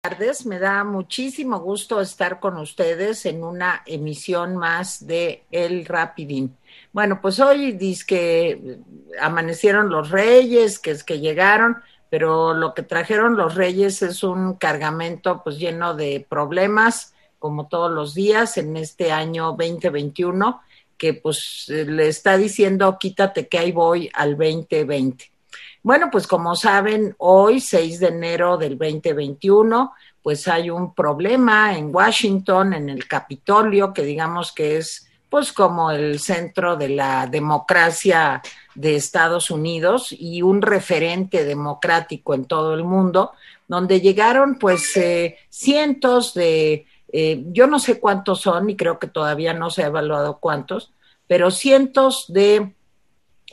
tardes, me da muchísimo gusto estar con ustedes en una emisión más de El Rapidín. Bueno, pues hoy dice que amanecieron los reyes, que es que llegaron, pero lo que trajeron los reyes es un cargamento pues lleno de problemas, como todos los días en este año 2021, que pues le está diciendo quítate que ahí voy al 2020. Bueno, pues como saben, hoy, 6 de enero del 2021, pues hay un problema en Washington, en el Capitolio, que digamos que es pues como el centro de la democracia de Estados Unidos y un referente democrático en todo el mundo, donde llegaron pues eh, cientos de, eh, yo no sé cuántos son y creo que todavía no se ha evaluado cuántos, pero cientos de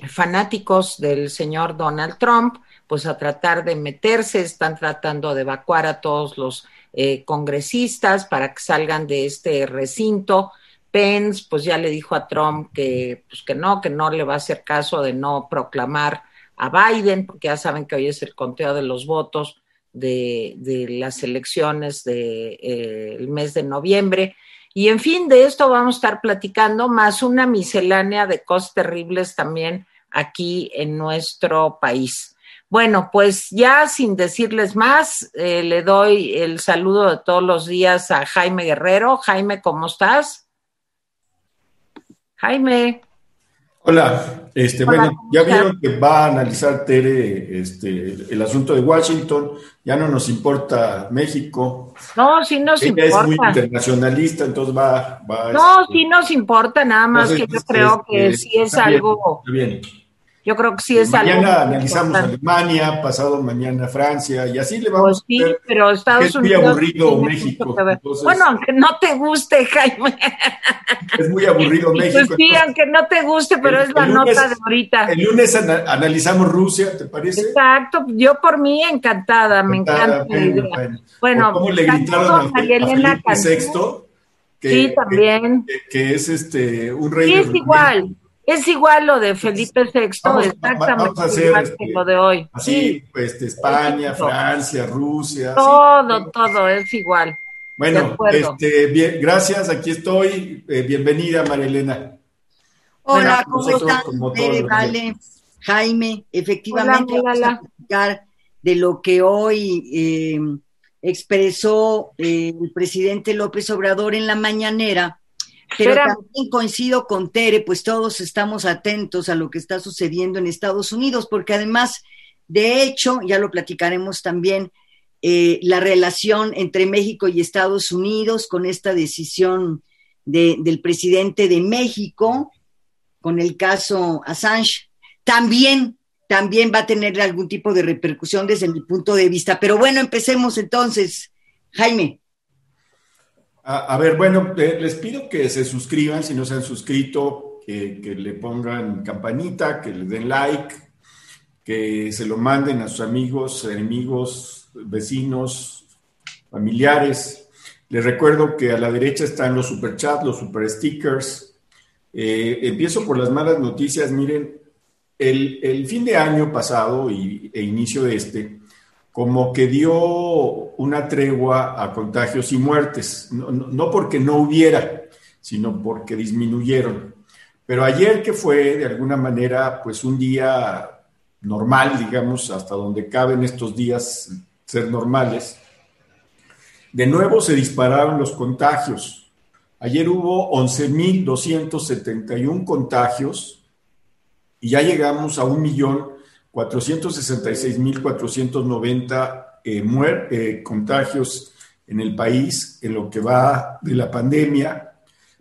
fanáticos del señor Donald Trump, pues a tratar de meterse, están tratando de evacuar a todos los eh, congresistas para que salgan de este recinto. Pence, pues ya le dijo a Trump que, pues que no, que no le va a hacer caso de no proclamar a Biden, porque ya saben que hoy es el conteo de los votos de, de las elecciones del de, eh, mes de noviembre. Y en fin, de esto vamos a estar platicando, más una miscelánea de cosas terribles también aquí en nuestro país. Bueno, pues ya sin decirles más, eh, le doy el saludo de todos los días a Jaime Guerrero. Jaime, ¿cómo estás? Jaime. Hola, este, bueno, ya vieron que va a analizar Tere este, el asunto de Washington, ya no nos importa México. No, sí nos Ella importa. es muy internacionalista, entonces va... va no, este, sí nos importa, nada más entonces, que yo este, creo que este, sí es bien, algo, está bien. Yo creo que sí es mañana algo. analizamos importante. Alemania, pasado mañana Francia, y así le vamos Pues sí, a pero Estados es muy Unidos. aburrido México, entonces- Bueno, aunque no te guste, Jaime. Es muy aburrido Pues México. sí, entonces, aunque no te guste, pero el- es la lunes- nota de ahorita. el lunes ana- analizamos Rusia, ¿te parece? Exacto, yo por mí encantada, me Encantada, encanta la idea. bueno. Bueno, O cómo le gritaron a Elena. VI, que, Sí, también. que, que es este un rey Sí, es igual, es igual lo de Felipe VI, Vamos- exactamente vamos a hacer, igual este, que lo de hoy. Así, Sí, pues, de España. Francia, Rusia. sí. todo, todo es igual. Bueno, este, bien, gracias, aquí estoy. Eh, bienvenida, María Elena. Hola, Bueno, ¿cómo nosotros están? los Vale, Jaime, efectivamente Hola, vamos a platicar de lo que hoy eh, expresó eh, el presidente López Obrador en la mañanera, pero también coincido con Tere, pues todos estamos atentos a lo que está sucediendo en Estados Unidos, porque además, de hecho, ya lo platicaremos también, eh, la relación entre México y Estados Unidos con esta decisión de- del presidente de México, con el caso Assange, también, también va a tener algún tipo de repercusión desde mi punto de vista. Pero bueno, empecemos entonces. Jaime. A, ver, bueno, les pido que se suscriban si no se han suscrito, que, le pongan campanita, que le den like, que se lo manden a sus amigos, enemigos, vecinos, familiares. Les recuerdo que a la derecha están los superchats, los super stickers. Eh, empiezo por las malas noticias. Miren, el, el fin de año pasado y, e inicio de este, como que dio una tregua a contagios y muertes, no, no, porque no hubiera, sino porque disminuyeron. Pero ayer que fue de alguna manera pues un día normal, digamos, hasta donde caben estos días ser normales, de nuevo se dispararon los contagios. Ayer hubo 11.271 contagios y ya llegamos a 1.466.490 eh, eh, contagios en el país en lo que va de la pandemia,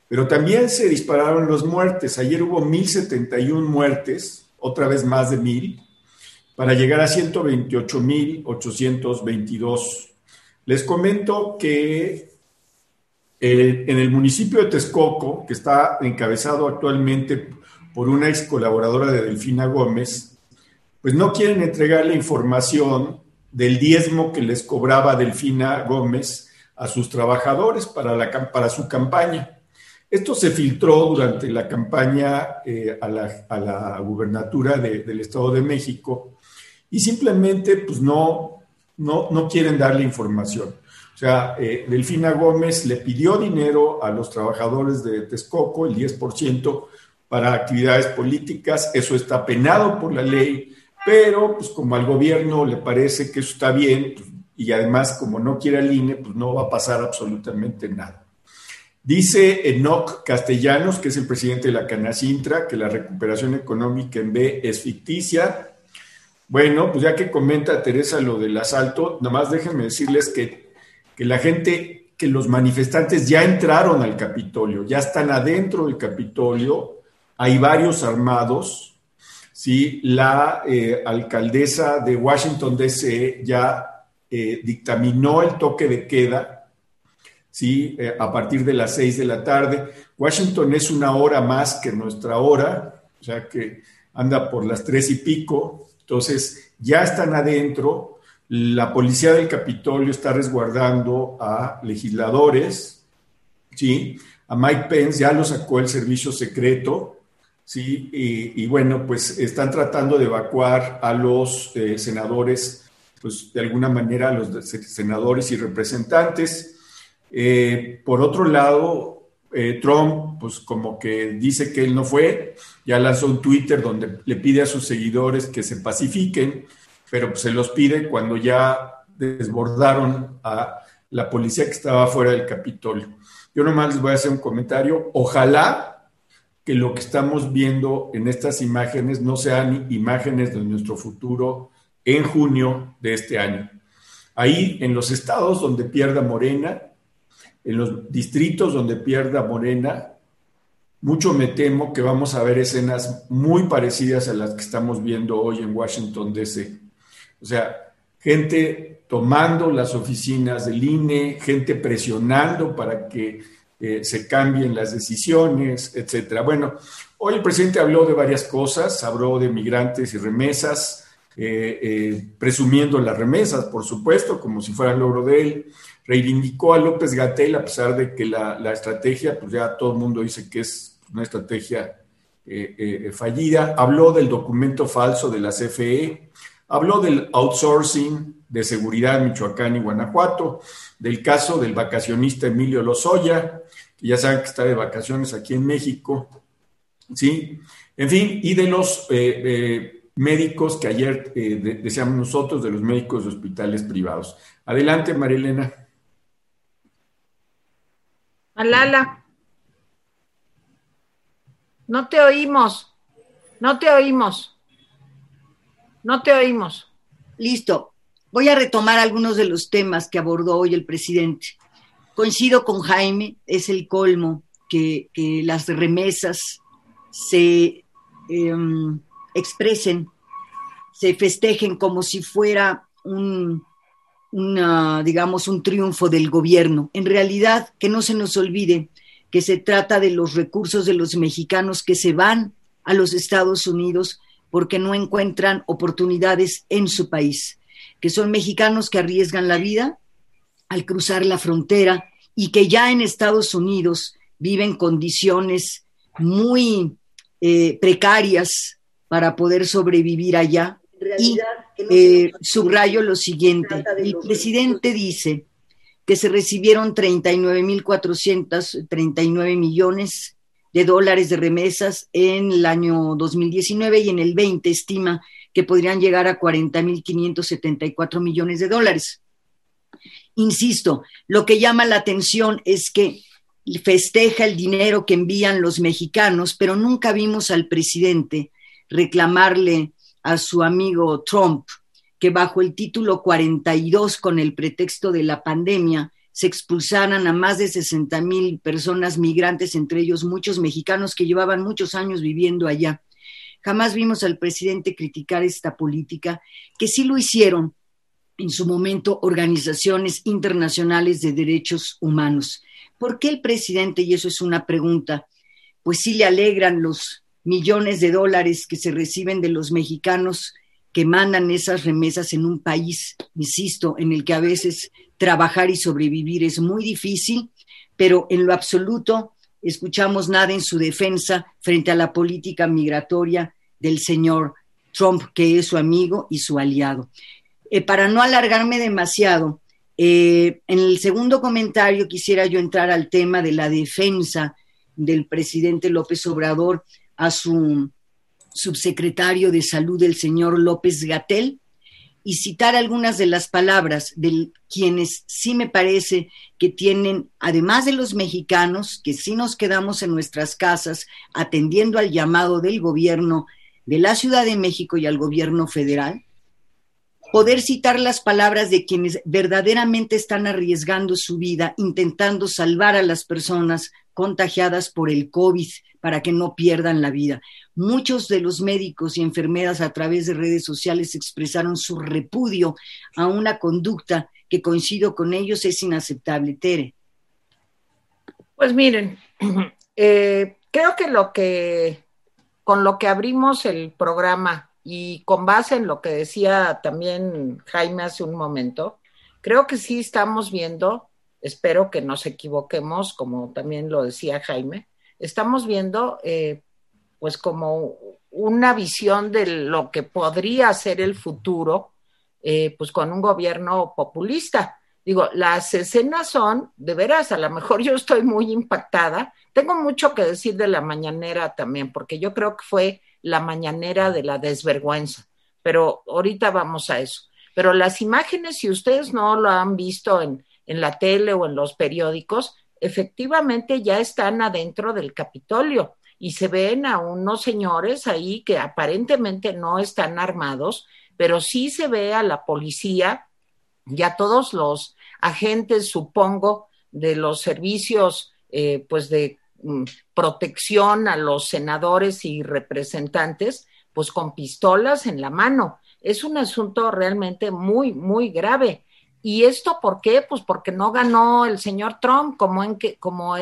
pero también se dispararon las muertes. Ayer hubo 1.071 muertes, otra vez más de 1.000, para llegar a 128.822. Les comento que eh, en el municipio de Texcoco, que está encabezado actualmente por una ex colaboradora de Delfina Gómez, pues no quieren entregar la información del diezmo que les cobraba Delfina Gómez a sus trabajadores para, la, para su campaña. Esto se filtró durante la campaña eh, a, la, a, la, gubernatura de, del Estado de México y simplemente pues no, no, no quieren darle información. O sea, eh, Delfina Gómez le pidió dinero a los trabajadores de Texcoco, el 10%, para actividades políticas. Eso está penado por la ley, pero pues como al gobierno le parece que eso está bien pues, y además como no quiere al INE, pues no va a pasar absolutamente nada. Dice Enoch Castellanos, que es el presidente de la Canacintra, que la recuperación económica en B es ficticia. Bueno, pues ya que comenta Teresa lo del asalto, nomás déjenme decirles que, que la gente, que los manifestantes ya entraron al Capitolio, ya están adentro del Capitolio, hay varios armados, ¿sí? La eh, alcaldesa de Washington, D.C. ya eh, dictaminó el toque de queda ¿sí? Eh, a partir de las seis de la tarde. Washington es una hora más que nuestra hora, o sea que anda por las tres y pico, entonces ya están adentro. La policía del Capitolio está resguardando a legisladores, ¿sí? A Mike Pence ya lo sacó el servicio secreto, ¿sí? Y, bueno, pues están tratando de evacuar a los eh, senadores, pues de alguna manera a los senadores y representantes. Eh, por otro lado, eh, Trump, pues como que dice que él no fue, ya lanzó un Twitter donde le pide a sus seguidores que se pacifiquen, pero pues, se los pide cuando ya desbordaron a la policía que estaba fuera del Capitolio. Yo nomás les voy a hacer un comentario. Ojalá que lo que estamos viendo en estas imágenes no sean imágenes de nuestro futuro en junio de este año. Ahí, en los estados donde pierda Morena, en los distritos donde pierda Morena, mucho me temo que vamos a ver escenas muy parecidas a las que estamos viendo hoy en Washington, D.C. O sea, gente tomando las oficinas del INE, gente presionando para que eh, se cambien las decisiones, etcétera. Bueno, hoy el presidente habló de varias cosas, habló de migrantes y remesas, eh, eh, presumiendo las remesas, por supuesto, como si fuera el logro de él reivindicó a López Gatel, a pesar de que la, estrategia, pues ya todo el mundo dice que es una estrategia fallida. Habló del documento falso de la CFE, habló del outsourcing de seguridad en Michoacán y Guanajuato, del caso del vacacionista Emilio Lozoya, que ya saben que está de vacaciones aquí en México, ¿sí? En fin, y de los eh, médicos que ayer decíamos nosotros, de los médicos de hospitales privados. Adelante, Marilena. Alala. No te oímos. No te oímos. No te oímos. Listo. Voy a retomar algunos de los temas que abordó hoy el presidente. Coincido con Jaime, es el colmo que, las remesas se em, expresen, se festejen como si fuera un, una, digamos, un triunfo del gobierno. En realidad, que no se nos olvide que se trata de los recursos de los mexicanos que se van a los Estados Unidos porque no encuentran oportunidades en su país, que son mexicanos que arriesgan la vida al cruzar la frontera y que ya en Estados Unidos viven condiciones muy eh, precarias para poder sobrevivir allá. y eh, subrayo lo siguiente. El presidente dice que se recibieron 39.439 millones de dólares de remesas en el año 2019 y en el 20 estima que podrían llegar a 40.574 millones de dólares. Insisto, lo que llama la atención es que festeja el dinero que envían los mexicanos, pero nunca vimos al presidente reclamarle a su amigo Trump que bajo el título 42, con el pretexto de la pandemia, se expulsaran a más de 60 mil personas migrantes, entre ellos muchos mexicanos que llevaban muchos años viviendo allá. Jamás vimos al presidente criticar esta política, que sí lo hicieron en su momento organizaciones internacionales de derechos humanos. ¿Por qué el presidente, y eso es una pregunta, pues sí le alegran los millones de dólares que se reciben de los mexicanos que mandan esas remesas en un país, insisto, en el que a veces trabajar y sobrevivir es muy difícil, pero en lo absoluto escuchamos nada en su defensa frente a la política migratoria del señor Trump, que es su amigo y su aliado. Eh, para no alargarme demasiado, Eh, en el segundo comentario quisiera yo entrar al tema de la defensa del presidente López Obrador a su subsecretario de Salud, el señor López Gatel, y citar algunas de las palabras de quienes sí me parece que tienen, además de los mexicanos, que sí nos quedamos en nuestras casas atendiendo al llamado del gobierno de la Ciudad de México y al gobierno federal, poder citar las palabras de quienes verdaderamente están arriesgando su vida, intentando salvar a las personas contagiadas por el COVID para que no pierdan la vida. Muchos de los médicos y enfermeras a través de redes sociales expresaron su repudio a una conducta que coincido con ellos es inaceptable. Tere. Pues miren, eh, creo que lo que con lo que abrimos el programa y con base en lo que decía también Jaime hace un momento, creo que sí estamos viendo, espero que nos equivoquemos, como también lo decía Jaime, estamos viendo eh, pues como una visión de lo que podría ser el futuro, eh, pues con un gobierno populista. Digo, las escenas son, de veras, a lo mejor yo estoy muy impactada. Tengo mucho que decir de la mañanera también, porque yo creo que fue la mañanera de la desvergüenza, pero ahorita vamos a eso. Pero las imágenes, si ustedes no lo han visto en, en la tele o en los periódicos, efectivamente ya están adentro del Capitolio y se ven a unos señores ahí que aparentemente no están armados, pero sí se ve a la policía y a todos los agentes, supongo, de los servicios eh, pues de mm, protección a los senadores y representantes, pues con pistolas en la mano. Es un asunto realmente muy, muy grave. ¿Y esto por qué? Pues porque no ganó el señor Trump como, en que, como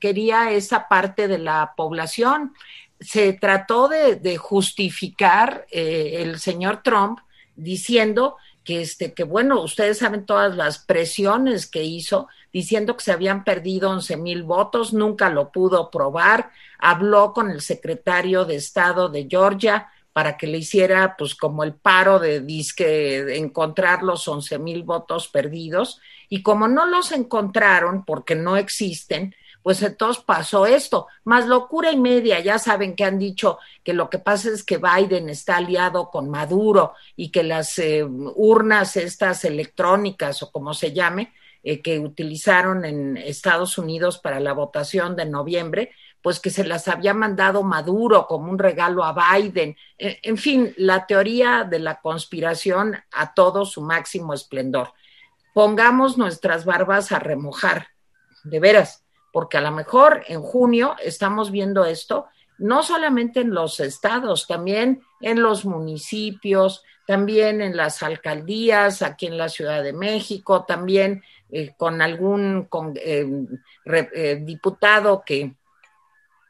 quería esa parte de la población. Se trató de, justificar eh, el señor Trump diciendo que, este, que, bueno, ustedes saben todas las presiones que hizo, diciendo que se habían perdido 11 mil votos, nunca lo pudo probar, habló con el secretario de Estado de Georgia, para que le hiciera pues como el paro de disque encontrar los 11 mil votos perdidos y como no los encontraron porque no existen, pues entonces pasó esto, más locura y media, ya saben que han dicho que lo que pasa es que Biden está aliado con Maduro y que las eh, urnas estas electrónicas o como se llame, eh, que utilizaron en Estados Unidos para la votación de noviembre, pues que se las había mandado Maduro como un regalo a Biden. E, en fin, la teoría de la conspiración a todo su máximo esplendor. Pongamos nuestras barbas a remojar, de veras, porque a lo mejor en junio estamos viendo esto, no solamente en los estados, también en los municipios, también en las alcaldías, aquí en la Ciudad de México, también eh, con algún eh, eh, diputado que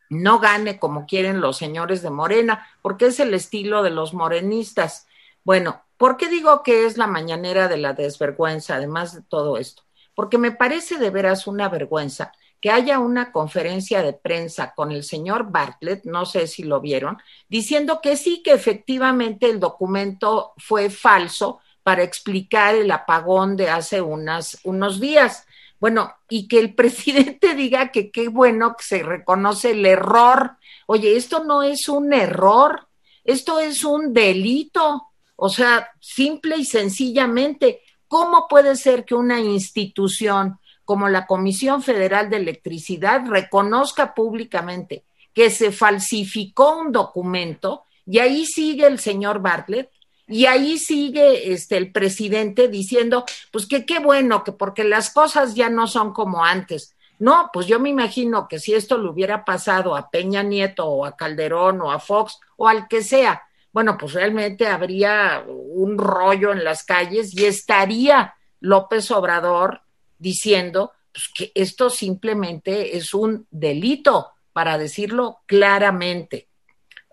no gane como quieren los señores de Morena, porque es el estilo de los morenistas. Bueno, ¿por qué digo que es la mañanera de la desvergüenza, además de todo esto? Porque me parece de veras una vergüenza que haya una conferencia de prensa con el señor Bartlett, no sé si lo vieron, diciendo que sí, que efectivamente el documento fue falso para explicar el apagón de hace unas, unos días. Bueno, y que el presidente diga que qué bueno que se reconoce el error. Oye, esto no es un error, esto es un delito. O sea, simple y sencillamente, ¿cómo puede ser que una institución como la Comisión Federal de Electricidad reconozca públicamente que se falsificó un documento y ahí sigue el señor Bartlett y ahí sigue este, el presidente diciendo, pues que qué bueno, que porque las cosas ya no son como antes. No, pues yo me imagino que si esto le hubiera pasado a Peña Nieto o a Calderón o a Fox o al que sea, bueno, pues realmente habría un rollo en las calles y estaría López Obrador diciendo pues, que esto simplemente es un delito, para decirlo claramente.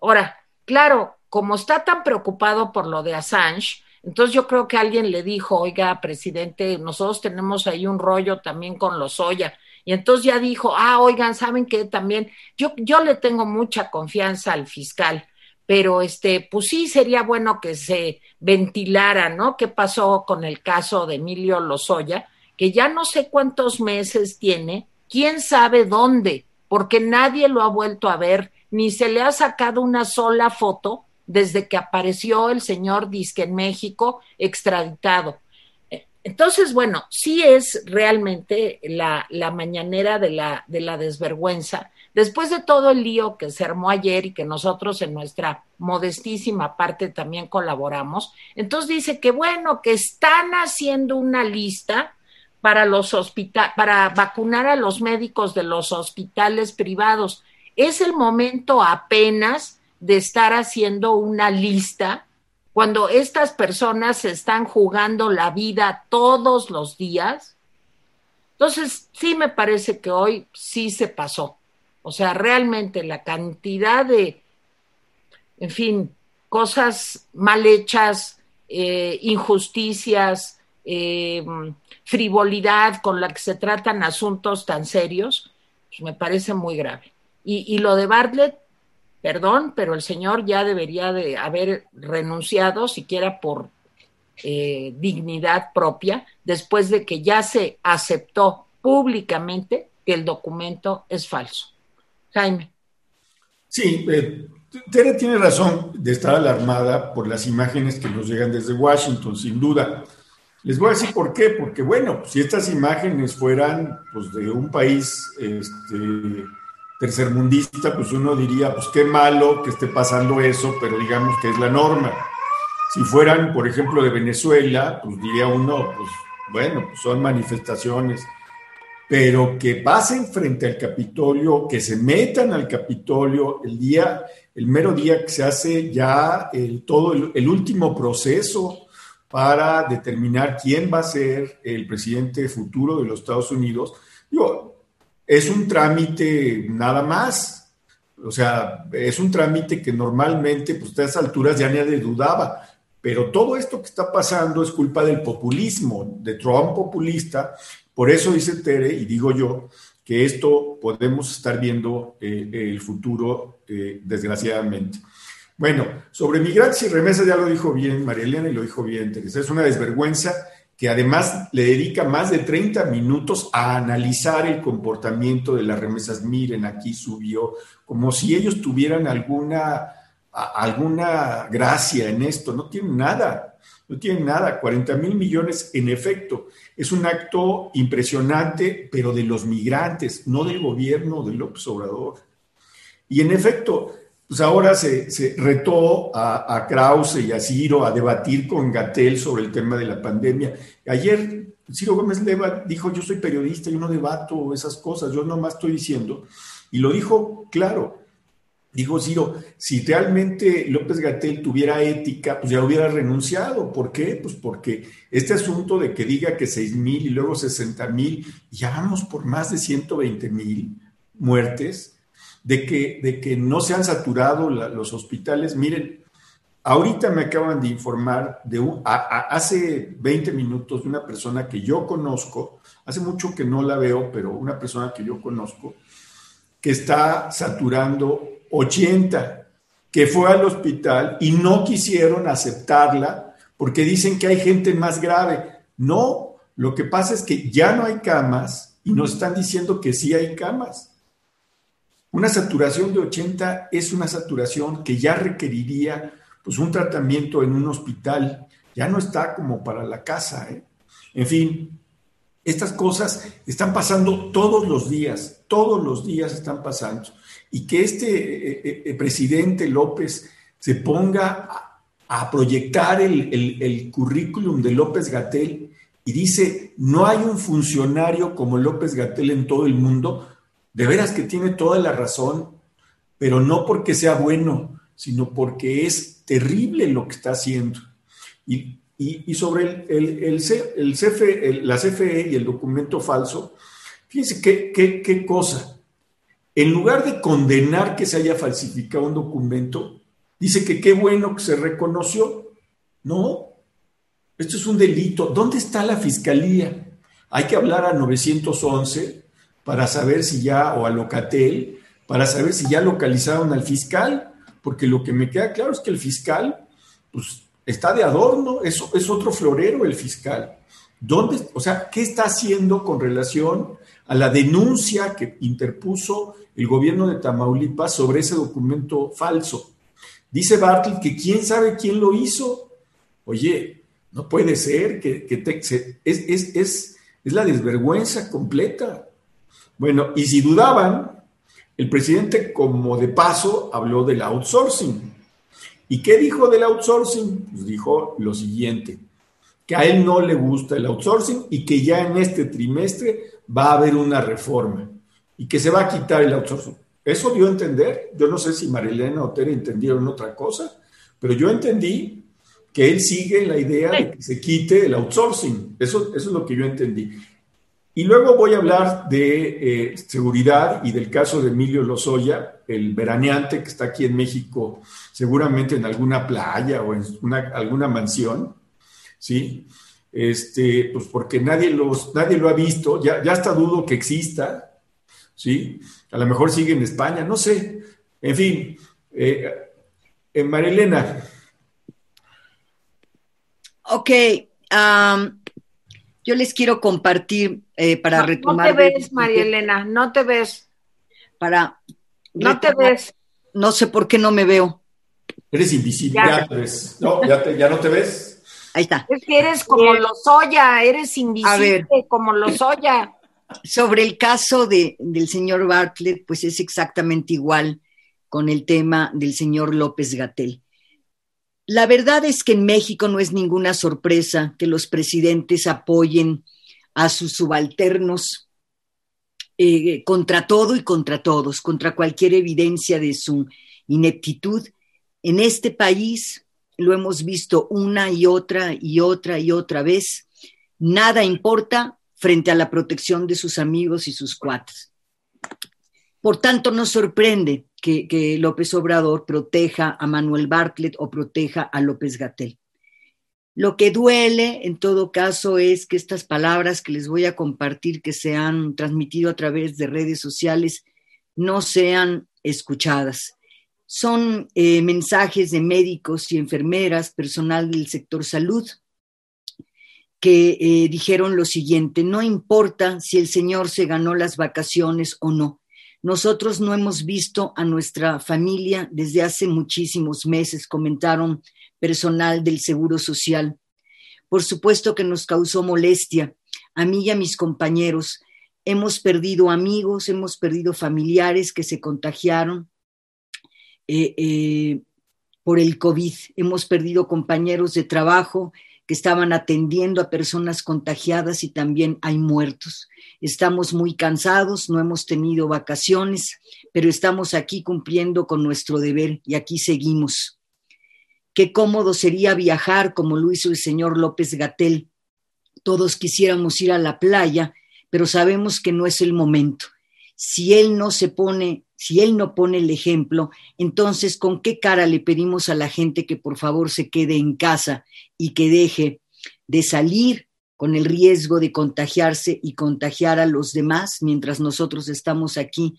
Ahora, claro, como está tan preocupado por lo de Assange, entonces yo creo que alguien le dijo, oiga, presidente, nosotros tenemos ahí un rollo también con los Oya. Y entonces ya dijo, ah, oigan, ¿saben qué? También yo, yo le tengo mucha confianza al fiscal, pero este, pues sí sería bueno que se ventilara, ¿no? ¿Qué pasó con el caso de Emilio Lozoya? Que ya no sé cuántos meses tiene, quién sabe dónde, porque nadie lo ha vuelto a ver, ni se le ha sacado una sola foto desde que apareció el señor Disque en México extraditado. Entonces, bueno, sí es realmente la, la mañanera de la, de la desvergüenza. Después de todo el lío que se armó ayer y que nosotros en nuestra modestísima parte también colaboramos, entonces dice que bueno, que están haciendo una lista para los hospitales, para vacunar a los médicos de los hospitales privados. Es el momento apenas de estar haciendo una lista cuando estas personas se están jugando la vida todos los días. Entonces, sí me parece que hoy sí se pasó. O sea, realmente la cantidad de, en fin, cosas mal hechas, eh, injusticias, eh, frivolidad con la que se tratan asuntos tan serios, pues me parece muy grave. Y, y lo de Bartlett, perdón, pero el señor ya debería de haber renunciado siquiera por eh, dignidad propia, después de que ya se aceptó públicamente que el documento es falso. Jaime. Sí, eh, Tere tiene razón de estar alarmada por las imágenes que nos llegan desde Washington, sin duda. Les voy a decir por qué, porque bueno, si estas imágenes fueran pues, de un país este, tercermundista, pues uno diría, pues qué malo que esté pasando eso, pero digamos que es la norma. Si fueran, por ejemplo, de Venezuela, pues diría uno, pues bueno, pues son manifestaciones, pero que pasen frente al Capitolio, que se metan al Capitolio el día, el mero día que se hace ya el, todo el, el último proceso para determinar quién va a ser el presidente futuro de los Estados Unidos. Digo, es un trámite nada más. O sea, es un trámite que normalmente, pues a estas alturas ya nadie dudaba. Pero todo esto que está pasando es culpa del populismo, de Trump populista. Por eso dice Tere, y digo yo, que esto podemos estar viendo eh, el futuro, eh, desgraciadamente. Bueno, sobre migrantes y remesas ya lo dijo bien María Elena y lo dijo bien Teresa. Es una desvergüenza que además le dedica más de 30 minutos a analizar el comportamiento de las remesas. Miren, aquí subió, como si ellos tuvieran alguna, alguna gracia en esto. No tienen nada, no tienen nada. 40 mil millones en efecto. Es un acto impresionante, pero de los migrantes, no del gobierno de López Obrador. Y en efecto, pues ahora se, retó a, Krause y a Ciro a debatir con Gatel sobre el tema de la pandemia. Ayer Ciro Gómez Leva dijo, yo soy periodista, yo no debato esas cosas, yo nomás estoy diciendo, y lo dijo claro. Dijo Ciro, si realmente López Gatel tuviera ética, pues ya hubiera renunciado. ¿Por qué? Pues porque este asunto de que diga que 6 mil y luego 60 mil, ya vamos por más de 120 mil muertes, de que, de que no se han saturado los hospitales. Miren, ahorita me acaban de informar de hace 20 minutos de una persona que yo conozco, hace mucho que no la veo, pero una persona que yo conozco, que está saturando 80, que fue al hospital y no quisieron aceptarla porque dicen que hay gente más grave. No, lo que pasa es que ya no hay camas y nos están diciendo que sí hay camas. Una saturación de 80 es una saturación que ya requeriría pues un tratamiento en un hospital, ya no está como para la casa. ¿eh? En fin, estas cosas están pasando todos los días, todos los días están pasando. Y que este eh, eh, presidente López se ponga a, proyectar el, el currículum de López Gatel y dice, no hay un funcionario como López Gatel en todo el mundo, de veras que tiene toda la razón, pero no porque sea bueno, sino porque es terrible lo que está haciendo. Y, sobre el, CFE, la CFE y el documento falso, fíjense qué, qué cosa. En lugar de condenar que se haya falsificado un documento, dice que qué bueno que se reconoció. No, esto es un delito. ¿Dónde está la fiscalía? Hay que hablar a 911 para saber si ya, o a Locatel, para saber si ya localizaron al fiscal, porque lo que me queda claro es que el fiscal, pues, está de adorno, es, es otro florero el fiscal. ¿Dónde, o sea, qué está haciendo con relación a la denuncia que interpuso el gobierno de Tamaulipas sobre ese documento falso? Dice Bartlett que quién sabe quién lo hizo. Oye, no puede ser que, es, es la desvergüenza completa. Bueno, y si dudaban, el presidente como de paso habló del outsourcing. ¿Y qué dijo del outsourcing? Pues dijo lo siguiente, que a él no le gusta el outsourcing y que ya en este trimestre va a haber una reforma y que se va a quitar el outsourcing. Eso dio a entender, yo no sé si Marilena o Tere entendieron otra cosa, pero yo entendí que él sigue la idea de que se quite el outsourcing. Eso, eso es lo que yo entendí. Y luego voy a hablar de eh, seguridad y del caso de Emilio Lozoya, el veraneante que está aquí en México, seguramente en alguna playa o en alguna mansión, ¿sí? Este, pues porque nadie, los, nadie lo ha visto, ya, ya hasta dudo que exista, ¿sí? A lo mejor sigue en España, no sé. En fin, eh, Marilena. Ok, yo les quiero compartir eh, para retomar. No te ves, María Elena, no te ves. Para. No te ves. No sé por qué no me veo. Eres invisible, ya, te ves. No, ya, no te ves. Ahí está. Es que eres como los Oya, eres invisible como los Oya. Sobre el caso de, del señor Bartlett, pues es exactamente igual con el tema del señor López Gatel. La verdad es que en México no es ninguna sorpresa que los presidentes apoyen a sus subalternos eh, contra todo y contra todos, contra cualquier evidencia de su ineptitud. En este país lo hemos visto una y otra y otra y otra vez. Nada importa frente a la protección de sus amigos y sus cuates. Por tanto, nos sorprende que, que López Obrador proteja a Manuel Bartlett o proteja a López Gatel. Lo que duele en todo caso es que estas palabras que les voy a compartir, que se han transmitido a través de redes sociales, no sean escuchadas. Son eh, mensajes de médicos y enfermeras, personal del sector salud, que eh, dijeron lo siguiente, no importa si el señor se ganó las vacaciones o no. Nosotros no hemos visto a nuestra familia desde hace muchísimos meses, comentaron personal del Seguro Social. Por supuesto que nos causó molestia a mí y a mis compañeros. Hemos perdido amigos, hemos perdido familiares que se contagiaron eh, eh, por el COVID. Hemos perdido compañeros de trabajo que estaban atendiendo a personas contagiadas y también hay muertos. Estamos muy cansados, no hemos tenido vacaciones, pero estamos aquí cumpliendo con nuestro deber y aquí seguimos. Qué cómodo sería viajar como lo hizo el señor López Gatel. Todos quisiéramos ir a la playa, pero sabemos que no es el momento. Si él no se pone, si él no pone el ejemplo, entonces ¿con qué cara le pedimos a la gente que por favor se quede en casa y que deje de salir con el riesgo de contagiarse y contagiar a los demás mientras nosotros estamos aquí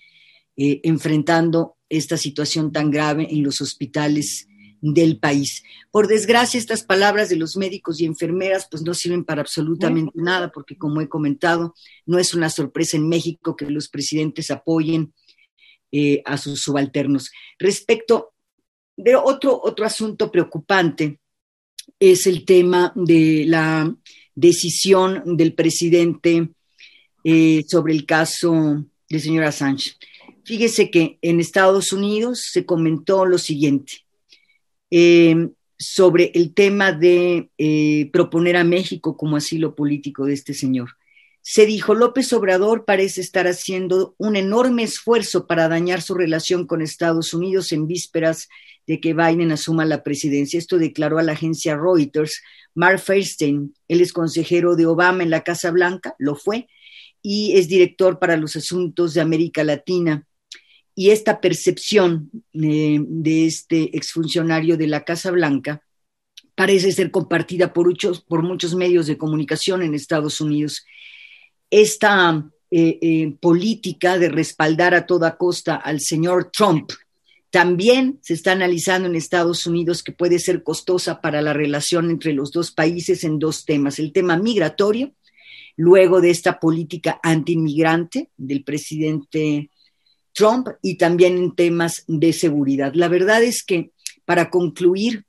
eh, enfrentando esta situación tan grave en los hospitales del país. Por desgracia, estas palabras de los médicos y enfermeras pues no sirven para absolutamente nada, porque como he comentado, no es una sorpresa en México que los presidentes apoyen eh, a sus subalternos. Respecto de otro, otro asunto preocupante, es el tema de la decisión del presidente eh, sobre el caso de señora Sánchez. Fíjese que en Estados Unidos se comentó lo siguiente. Eh, sobre el tema de eh, proponer a México como asilo político de este señor. Se dijo, López Obrador parece estar haciendo un enorme esfuerzo para dañar su relación con Estados Unidos en vísperas de que Biden asuma la presidencia. Esto declaró a la agencia Reuters Mark Feinstein. Él es consejero de Obama en la Casa Blanca, lo fue, y es director para los asuntos de América Latina y esta percepción eh, de este exfuncionario de la Casa Blanca parece ser compartida por muchos, por muchos medios de comunicación en Estados Unidos. Esta eh, eh, política de respaldar a toda costa al señor Trump También se está analizando en Estados Unidos que puede ser costosa para la relación entre los dos países en dos temas. El tema migratorio, luego de esta política antiinmigrante del presidente Trump y también en temas de seguridad. La verdad es que para concluir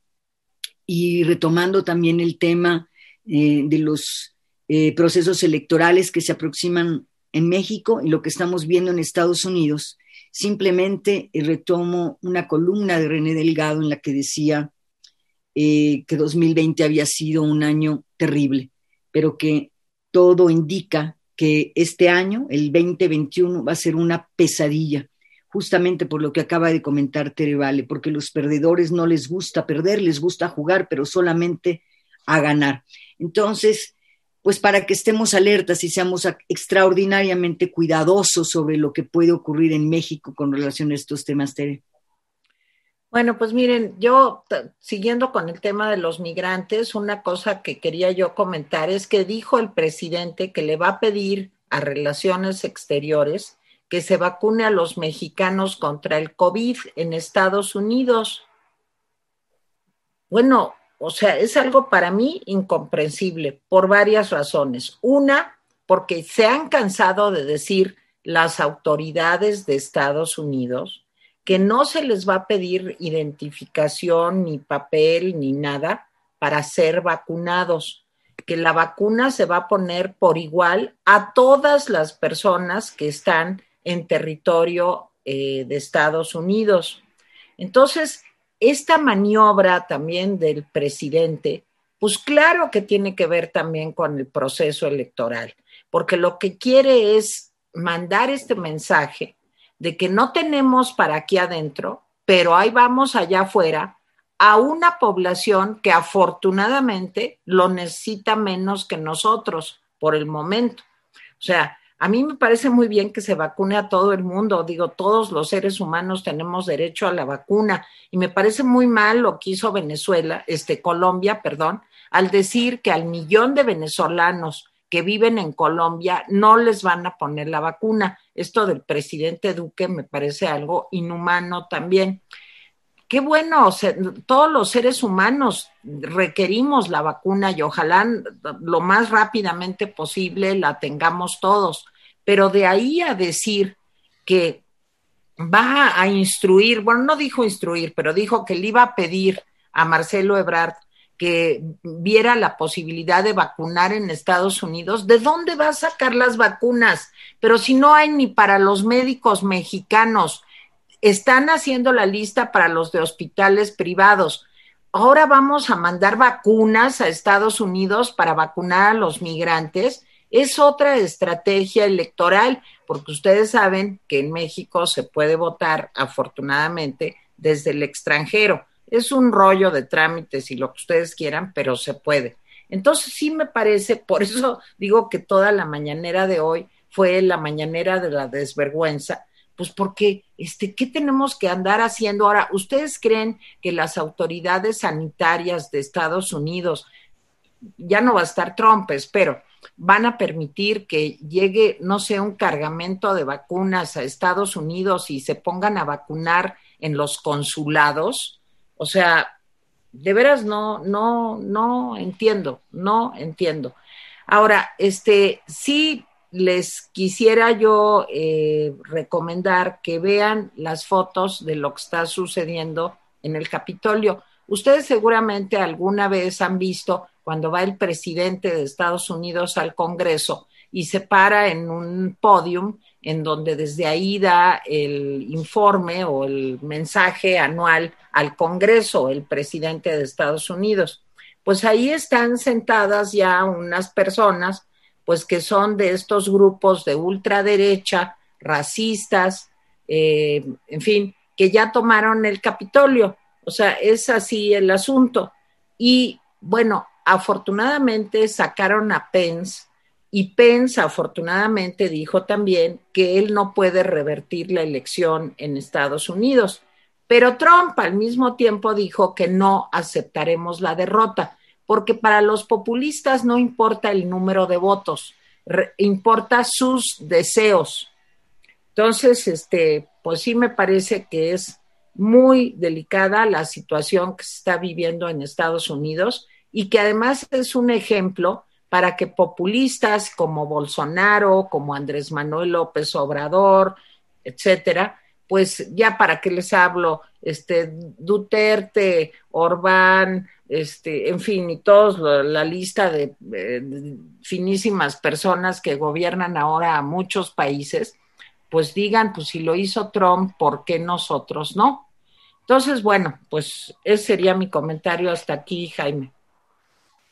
y retomando también el tema eh, de los eh, procesos electorales que se aproximan en México y lo que estamos viendo en Estados Unidos, simplemente retomo una columna de René Delgado en la que decía eh, que 2020 había sido un año terrible, pero que todo indica que este año, el 2021, va a ser una pesadilla, justamente por lo que acaba de comentar Tere Vale, porque los perdedores no les gusta perder, les gusta jugar, pero solamente a ganar. Entonces, pues para que estemos alertas y seamos extraordinariamente cuidadosos sobre lo que puede ocurrir en México con relación a estos temas, Tere. Bueno, pues miren, yo siguiendo con el tema de los migrantes, una cosa que quería yo comentar es que dijo el presidente que le va a pedir a Relaciones Exteriores que se vacune a los mexicanos contra el COVID en Estados Unidos. Bueno, o sea, es algo para mí incomprensible por varias razones. Una, porque se han cansado de decir las autoridades de Estados Unidos que no se les va a pedir identificación, ni papel, ni nada para ser vacunados, que la vacuna se va a poner por igual a todas las personas que están en territorio eh, de Estados Unidos. Entonces, esta maniobra también del presidente, pues claro que tiene que ver también con el proceso electoral, porque lo que quiere es mandar este mensaje de que no tenemos para aquí adentro, pero ahí vamos allá afuera a una población que afortunadamente lo necesita menos que nosotros por el momento. O sea, a mí me parece muy bien que se vacune a todo el mundo. Digo, todos los seres humanos tenemos derecho a la vacuna. Y me parece muy mal lo que hizo Venezuela, este, Colombia, perdón, al decir que al millón de venezolanos que viven en Colombia no les van a poner la vacuna. Esto del presidente Duque me parece algo inhumano también. Qué bueno, todos los seres humanos requerimos la vacuna y ojalá lo más rápidamente posible la tengamos todos, pero de ahí a decir que va a instruir, bueno, no dijo instruir, pero dijo que le iba a pedir a Marcelo Ebrard que viera la posibilidad de vacunar en Estados Unidos, ¿de dónde va a sacar las vacunas? Pero si no hay ni para los médicos mexicanos, están haciendo la lista para los de hospitales privados. Ahora vamos a mandar vacunas a Estados Unidos para vacunar a los migrantes. Es otra estrategia electoral, porque ustedes saben que en México se puede votar, afortunadamente, desde el extranjero es un rollo de trámites y lo que ustedes quieran, pero se puede. Entonces sí me parece, por eso digo que toda la mañanera de hoy fue la mañanera de la desvergüenza, pues porque, este, ¿qué tenemos que andar haciendo ahora? ¿Ustedes creen que las autoridades sanitarias de Estados Unidos, ya no va a estar Trump, espero, van a permitir que llegue, no sé, un cargamento de vacunas a Estados Unidos y se pongan a vacunar en los consulados? O sea, de veras no, no, no entiendo, no entiendo. Ahora, este, sí les quisiera yo eh, recomendar que vean las fotos de lo que está sucediendo en el Capitolio. Ustedes seguramente alguna vez han visto cuando va el presidente de Estados Unidos al Congreso y se para en un podium en donde desde ahí da el informe o el mensaje anual al Congreso, el presidente de Estados Unidos. Pues ahí están sentadas ya unas personas, pues que son de estos grupos de ultraderecha, racistas, eh, en fin, que ya tomaron el Capitolio. O sea, es así el asunto. Y bueno, afortunadamente sacaron a Pence y Pence afortunadamente dijo también que él no puede revertir la elección en Estados Unidos. Pero Trump al mismo tiempo dijo que no aceptaremos la derrota, porque para los populistas no importa el número de votos, importa sus deseos. Entonces, este, pues sí me parece que es muy delicada la situación que se está viviendo en Estados Unidos y que además es un ejemplo para que populistas como Bolsonaro, como Andrés Manuel López Obrador, etcétera, pues ya para qué les hablo, este Duterte, Orbán, este, en fin, y todos la lista de, de finísimas personas que gobiernan ahora a muchos países, pues digan, pues si lo hizo Trump, ¿por qué nosotros no? Entonces, bueno, pues ese sería mi comentario hasta aquí, Jaime.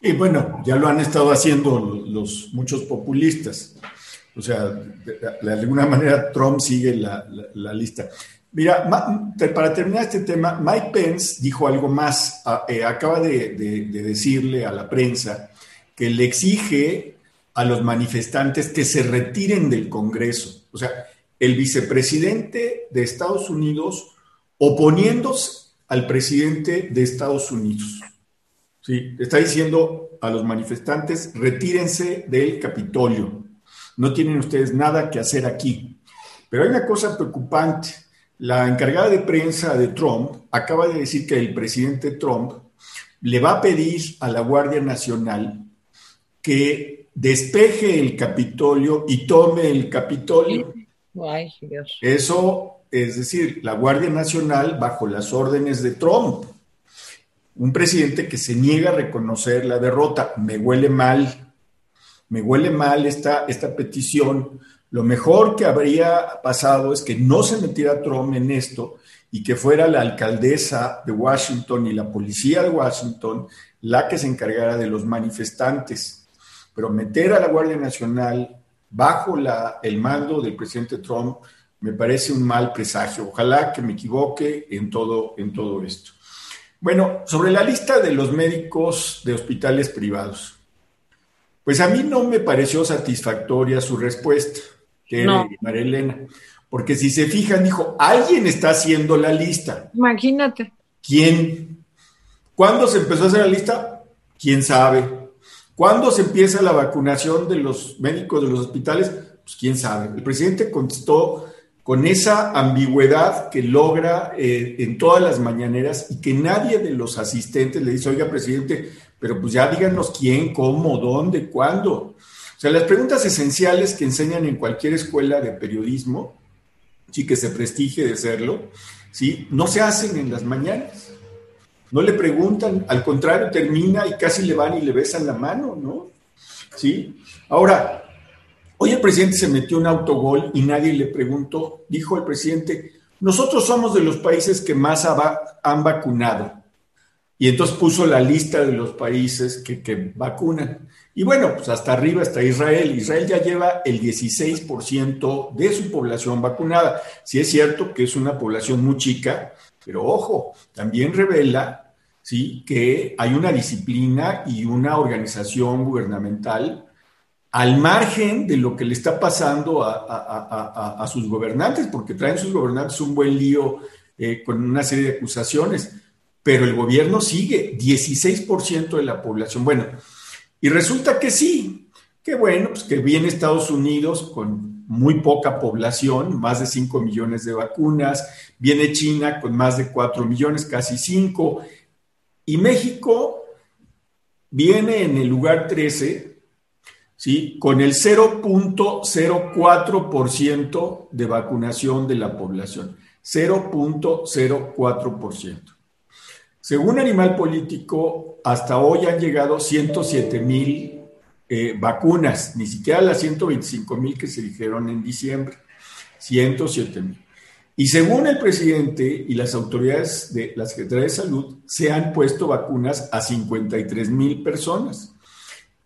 Y bueno, ya lo han estado haciendo los muchos populistas. O sea, de, alguna manera Trump sigue la, lista. Mira, para terminar este tema, Mike Pence dijo algo más. Eh, acaba de, de, decirle a la prensa que le exige a los manifestantes que se retiren del Congreso. O sea, el vicepresidente de Estados Unidos oponiéndose al presidente de Estados Unidos. Sí, está diciendo a los manifestantes, retírense del Capitolio. No tienen ustedes nada que hacer aquí. Pero hay una cosa preocupante. La encargada de prensa de Trump acaba de decir que el presidente Trump le va a pedir a la Guardia Nacional que despeje el Capitolio y tome el Capitolio. Eso es decir, la Guardia Nacional bajo las órdenes de Trump. Un presidente que se niega a reconocer la derrota. Me huele mal, me huele mal esta, esta petición. Lo mejor que habría pasado es que no se metiera Trump en esto y que fuera la alcaldesa de Washington y la policía de Washington la que se encargara de los manifestantes. Pero meter a la Guardia Nacional bajo el mando del presidente Trump me parece un mal presagio. Ojalá que me equivoque en todo, en todo esto. Bueno, sobre la lista de los médicos de hospitales privados, pues a mí no me pareció satisfactoria su respuesta, que María Elena, porque si se fijan, dijo, alguien está haciendo la lista. Imagínate. ¿Quién? ¿Cuándo se empezó a hacer la lista? ¿Quién sabe? ¿Cuándo se empieza la vacunación de los médicos de los hospitales? Pues quién sabe. El presidente contestó con esa ambigüedad que logra eh, en todas las mañaneras y que nadie de los asistentes le dice, oiga, presidente, pero pues ya díganos quién, cómo, dónde, cuándo. O sea, las preguntas esenciales que enseñan en cualquier escuela de periodismo, sí que se prestigie de serlo, sí, no se hacen en las mañanas. No le preguntan, al contrario, termina y casi le van y le besan la mano, ¿no? Sí. Ahora, Hoy el presidente se metió un autogol y nadie le preguntó. Dijo el presidente, nosotros somos de los países que más han vacunado. Y entonces puso la lista de los países que, vacunan. Y bueno, pues hasta arriba está Israel. Israel ya lleva el 16% de su población vacunada. Sí es cierto que es una población muy chica, pero ojo, también revela ¿sí? que hay una disciplina y una organización gubernamental al margen de lo que le está pasando a, sus gobernantes, porque traen sus gobernantes un buen lío eh, con una serie de acusaciones, pero el gobierno sigue, 16% de la población. Bueno, y resulta que sí, que bueno, pues que viene Estados Unidos con muy poca población, más de 5 millones de vacunas, viene China con más de 4 millones, casi 5, y México viene en el lugar 13 ¿sí? con el 0.04% de vacunación de la población. 0.04%. Según Animal Político, hasta hoy han llegado 107 mil eh, vacunas, ni siquiera las 125 mil que se dijeron en diciembre, 107 mil. Y según el presidente y las autoridades de la Secretaría de Salud, se han puesto vacunas a 53 mil personas.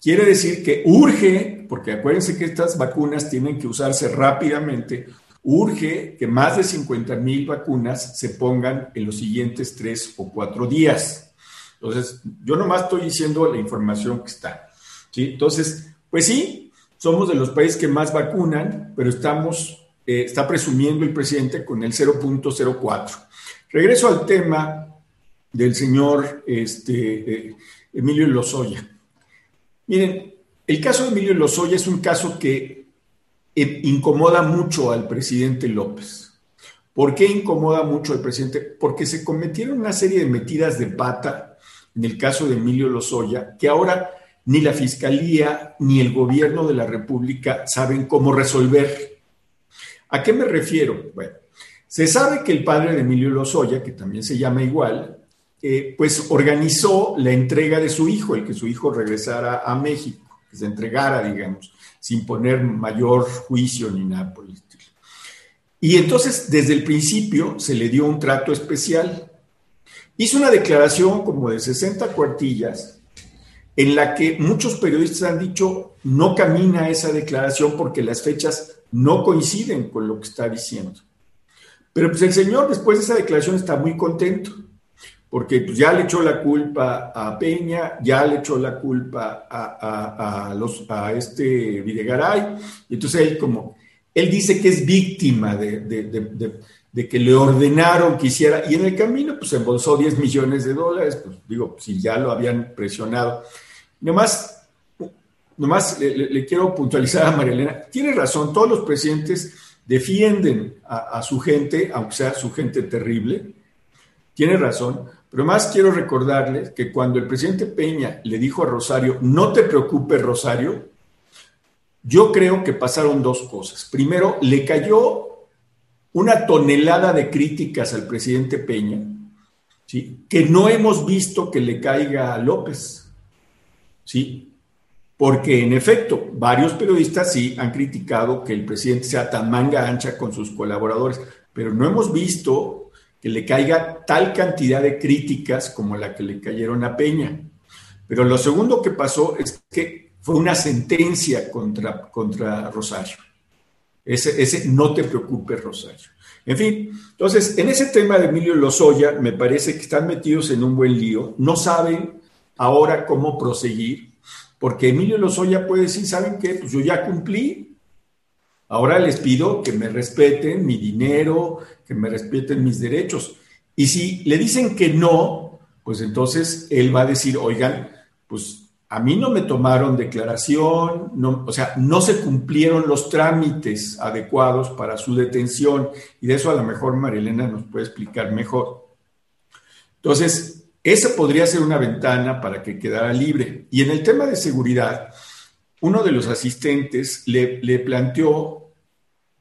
Quiere decir que urge, porque acuérdense que estas vacunas tienen que usarse rápidamente, urge que más de 50 mil vacunas se pongan en los siguientes tres o cuatro días. Entonces, yo nomás estoy diciendo la información que está. ¿sí? Entonces, pues sí, somos de los países que más vacunan, pero estamos, eh, está presumiendo el presidente con el 0.04. Regreso al tema del señor este, eh, Emilio Lozoya. Miren, el caso de Emilio Lozoya es un caso que eh, incomoda mucho al presidente López, ¿Por qué incomoda mucho al presidente? Porque se cometieron una serie de metidas de pata en el caso de Emilio Lozoya, que ahora ni la Fiscalía ni el gobierno de la República saben cómo resolver. ¿A qué me refiero? Bueno, se sabe que el padre de Emilio Lozoya, que también se llama igual, eh, pues organizó la entrega de su hijo, el que su hijo regresara a México, que se entregara, digamos, sin poner mayor juicio ni nada por. Y entonces, desde el principio, se le dio un trato especial. Hizo una declaración como de 60 cuartillas, en la que muchos periodistas han dicho no camina esa declaración porque las fechas no coinciden con lo que está diciendo. Pero pues el señor después de esa declaración está muy contento porque pues, ya le echó la culpa a Peña, ya le echó la culpa a, este Videgaray, entonces él como, él dice que es víctima de, que le ordenaron que hiciera, y en el camino pues embolsó 10 millones de dólares, pues digo, si ya lo habían presionado. Nomás, nomás le, quiero puntualizar a María tiene razón, todos los presidentes defienden a su gente, aunque sea su gente terrible, tiene razón, pero más quiero recordarles que cuando el presidente Peña le dijo a Rosario, no te preocupes Rosario, yo creo que pasaron dos cosas. Primero, le cayó una tonelada de críticas al presidente Peña, ¿sí? que no hemos visto que le caiga a López. ¿sí? Porque en efecto, varios periodistas sí han criticado que el presidente sea tan manga ancha con sus colaboradores, pero no hemos visto que le caiga tal cantidad de críticas como la que le cayeron a Peña. Pero lo segundo que pasó es que fue una sentencia contra, contra Rosario. Ese, ese no te preocupes, Rosario. En fin, entonces, en ese tema de Emilio Lozoya, me parece que están metidos en un buen lío, no saben ahora cómo proseguir, porque Emilio Lozoya puede decir, ¿saben qué? Pues yo ya cumplí, Ahora les pido que me respeten mi dinero, que me respeten mis derechos. Y si le dicen que no, pues entonces él va a decir, oigan, pues a mí no me tomaron declaración, no, o sea, no se cumplieron los trámites adecuados para su detención y de eso a lo mejor Marilena nos puede explicar mejor. Entonces, esa podría ser una ventana para que quedara libre. Y en el tema de seguridad, uno de los asistentes le, planteó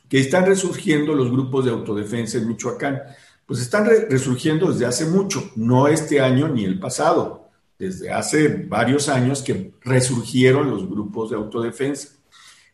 que están resurgiendo los grupos de autodefensa en Michoacán. Pues están resurgiendo desde hace mucho, no este año ni el pasado, desde hace varios años que resurgieron los grupos de autodefensa.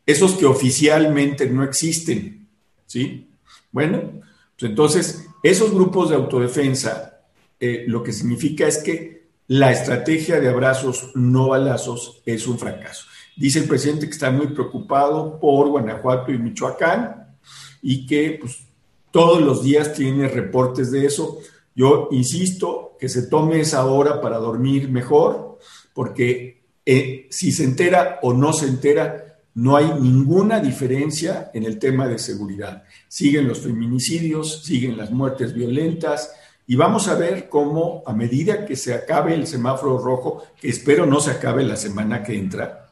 Esos que oficialmente no existen, ¿sí? Bueno, pues entonces, esos grupos de autodefensa, eh, lo que significa es que la estrategia de abrazos no balazos es un fracaso. Dice el presidente que está muy preocupado por Guanajuato y Michoacán y que pues, todos los días tiene reportes de eso. Yo insisto que se tome esa hora para dormir mejor, porque eh, si se entera o no se entera, no hay ninguna diferencia en el tema de seguridad. Siguen los feminicidios, siguen las muertes violentas, y vamos a ver cómo a medida que se acabe el semáforo rojo, que espero no se acabe la semana que entra,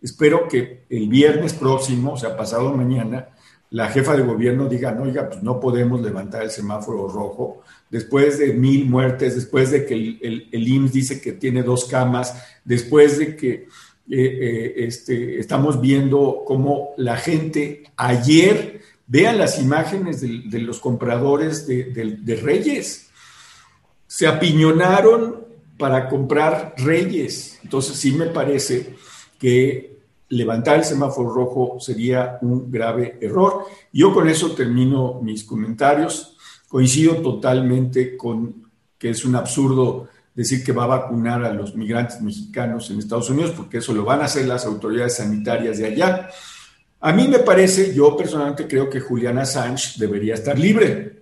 Espero que el viernes próximo, o sea, pasado mañana, la jefa de gobierno diga, no, oiga, pues no podemos levantar el semáforo rojo. Después de mil muertes, después de que el, el, IMSS dice que tiene dos camas, después de que eh, eh, este, estamos viendo cómo la gente ayer, vean las imágenes de, los compradores de, de Reyes, se apiñonaron para comprar Reyes. Entonces sí me parece que levantar el semáforo rojo sería un grave error. Yo con eso termino mis comentarios. Coincido totalmente con que es un absurdo decir que va a vacunar a los migrantes mexicanos en Estados Unidos, porque eso lo van a hacer las autoridades sanitarias de allá. A mí me parece, yo personalmente creo que Juliana Assange debería estar libre,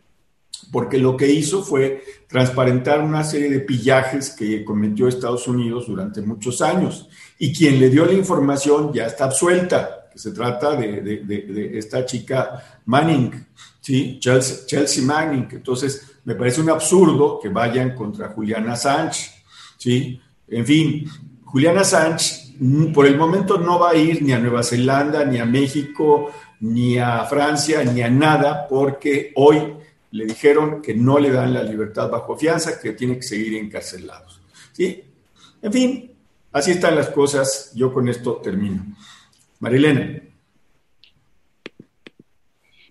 porque lo que hizo fue transparentar una serie de pillajes que cometió Estados Unidos durante muchos años y quien le dio la información ya está absuelta, que se trata de, esta chica Manning, ¿sí? Chelsea, Manning. Entonces, me parece un absurdo que vayan contra Juliana Sánchez, ¿sí? En fin, Juliana Sánchez mm, por el momento no va a ir ni a Nueva Zelanda, ni a México, ni a Francia, ni a nada, porque hoy le dijeron que no le dan la libertad bajo fianza, que tiene que seguir encarcelados. ¿Sí? En fin, así están las cosas. Yo con esto termino. Marilena.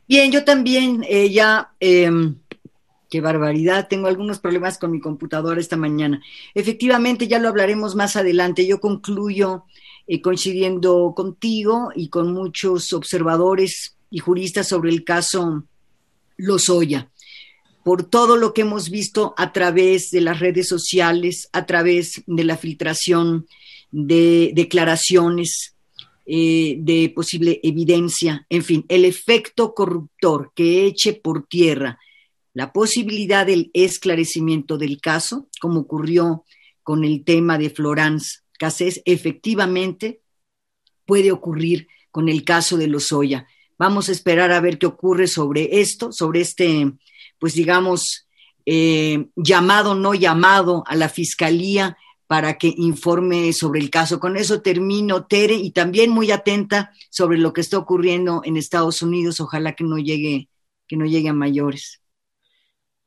Bien, yo también eh, ya, em, qué barbaridad, tengo algunos problemas con mi computadora esta mañana. Efectivamente, ya lo hablaremos más adelante. Yo concluyo eh, coincidiendo contigo y con muchos observadores y juristas sobre el caso Lozoya, por todo lo que hemos visto a través de las redes sociales, a través de la filtración de declaraciones eh, de posible evidencia, en fin, el efecto corruptor que eche por tierra la posibilidad del esclarecimiento del caso, como ocurrió con el tema de Florence Cassés, efectivamente puede ocurrir con el caso de Lozoya. Vamos a esperar a ver qué ocurre sobre esto, sobre este, pues digamos, eh, llamado, no llamado a la fiscalía para que informe sobre el caso. Con eso termino, Tere, y también muy atenta sobre lo que está ocurriendo en Estados Unidos. Ojalá que no llegue, que no llegue a mayores.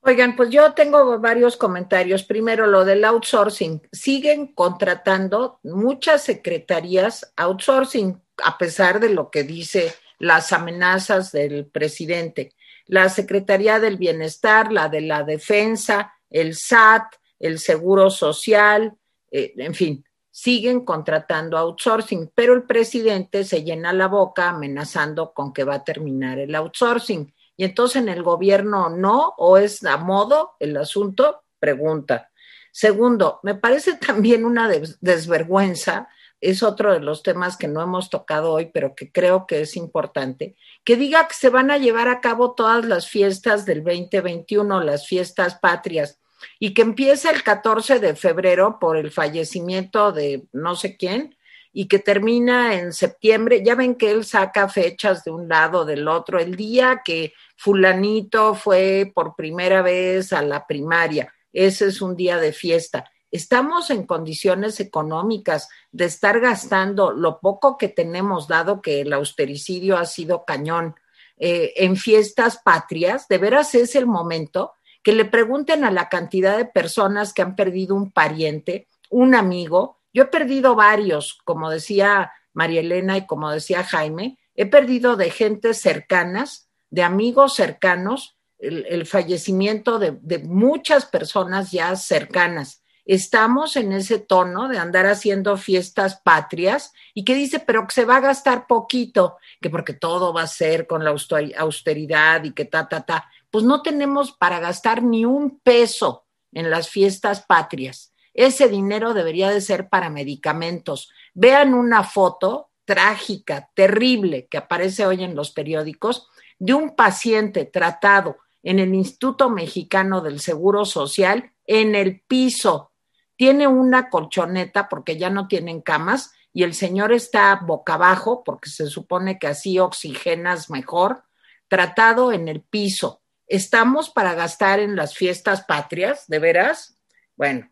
Oigan, pues yo tengo varios comentarios. Primero, lo del outsourcing. Siguen contratando muchas secretarías outsourcing, a pesar de lo que dice las amenazas del presidente. La Secretaría del Bienestar, la de la Defensa, el SAT, el Seguro Social, eh, en fin, siguen contratando outsourcing, pero el presidente se llena la boca amenazando con que va a terminar el outsourcing. Y entonces en el gobierno no, o es a modo el asunto, pregunta. Segundo, me parece también una desvergüenza, es otro de los temas que no hemos tocado hoy, pero que creo que es importante, que diga que se van a llevar a cabo todas las fiestas del 2021, las fiestas patrias y que empieza el 14 de febrero por el fallecimiento de no sé quién y que termina en septiembre. Ya ven que él saca fechas de un lado, del otro, el día que fulanito fue por primera vez a la primaria. Ese es un día de fiesta. Estamos en condiciones económicas de estar gastando lo poco que tenemos, dado que el austericidio ha sido cañón, eh, en fiestas patrias. De veras es el momento que le pregunten a la cantidad de personas que han perdido un pariente, un amigo. Yo he perdido varios, como decía María Elena y como decía Jaime, he perdido de gente cercanas, de amigos cercanos, el, fallecimiento de, de muchas personas ya cercanas estamos en ese tono de andar haciendo fiestas patrias y que dice, pero que se va a gastar poquito, que porque todo va a ser con la austeridad y que ta, ta, ta pues no tenemos para gastar ni un peso en las fiestas patrias. Ese dinero debería de ser para medicamentos. Vean una foto trágica, terrible, que aparece hoy en los periódicos, de un paciente tratado en el Instituto Mexicano del Seguro Social en el piso. Tiene una colchoneta porque ya no tienen camas y el señor está boca abajo porque se supone que así oxigenas mejor, tratado en el piso ¿Estamos para gastar en las fiestas patrias? ¿De veras? Bueno,